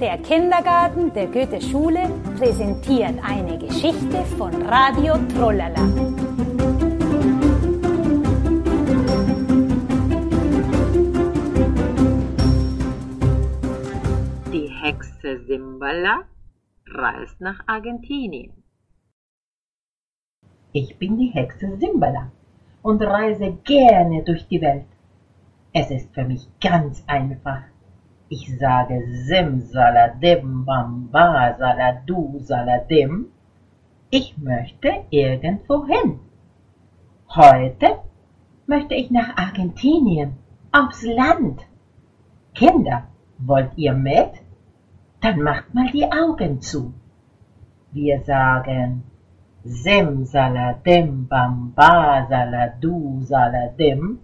Der Kindergarten der Goethe-Schule präsentiert eine Geschichte von Radio Trollala. Die Hexe Simbala reist nach Argentinien. Ich bin die Hexe Simbala und reise gerne durch die Welt. Es ist für mich ganz einfach. Ich sage Simsaladim, Bamba, Saladu, Saladim. Ich möchte irgendwo hin. Heute möchte ich nach Argentinien, aufs Land. Kinder, wollt ihr mit? Dann macht mal die Augen zu. Wir sagen Simsaladim, Bamba, Saladu, Saladim.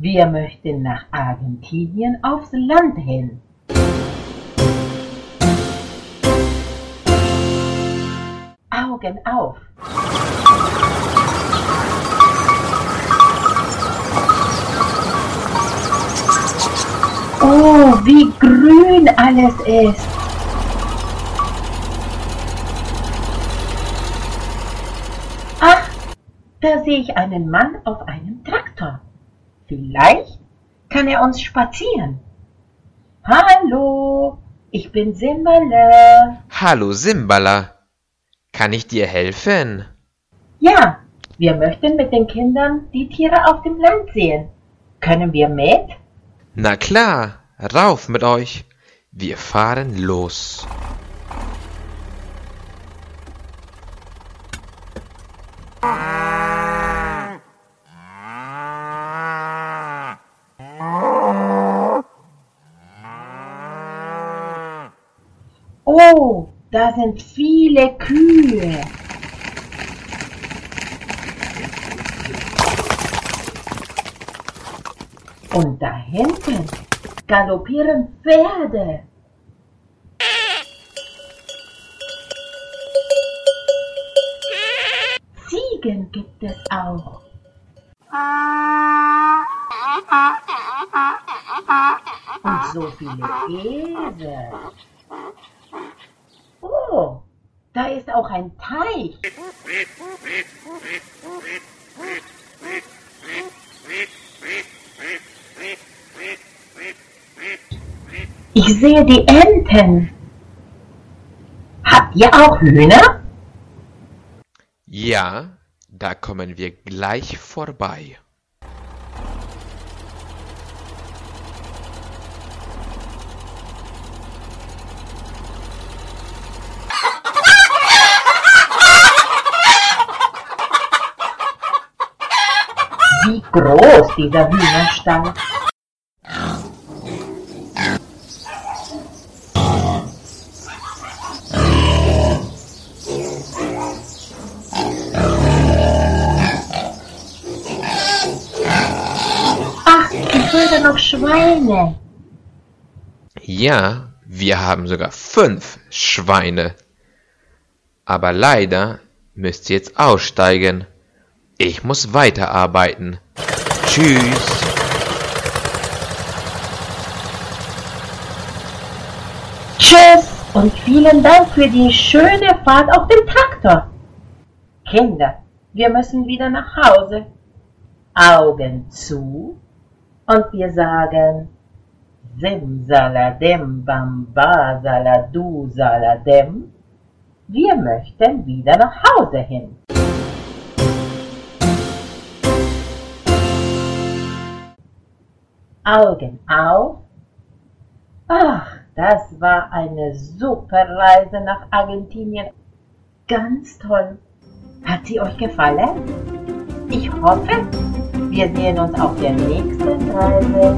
Wir möchten nach Argentinien aufs Land hin. Augen auf. Oh, wie grün alles ist. Ach, da sehe ich einen Mann auf einem Traktor. Vielleicht kann er uns spazieren. Hallo, ich bin Simbala. Hallo Simbala. Kann ich dir helfen? Ja, wir möchten mit den Kindern die Tiere auf dem Land sehen. Können wir mit? Na klar, rauf mit euch. Wir fahren los. Oh, da sind viele Kühe. Und da hinten galoppieren Pferde. Ziegen gibt es auch. Und so viele Esel. Da ist auch ein Teich. Ich sehe die Enten. Habt ihr auch Hühner? Ja, da kommen wir gleich vorbei. Wie groß dieser Hühnerstall. Ach, ich würde noch Schweine. Ja, wir haben sogar fünf Schweine. Aber leider müsst ihr jetzt aussteigen. Ich muss weiterarbeiten. Tschüss. Tschüss und vielen Dank für die schöne Fahrt auf dem Traktor. Kinder, wir müssen wieder nach Hause. Augen zu und wir sagen Simsaladim, Bamba, Saladu, Saladem. Wir möchten wieder nach Hause hin. Augen auf. Ach, das war eine super Reise nach Argentinien. Ganz toll. Hat sie euch gefallen? Ich hoffe, wir sehen uns auf der nächsten Reise.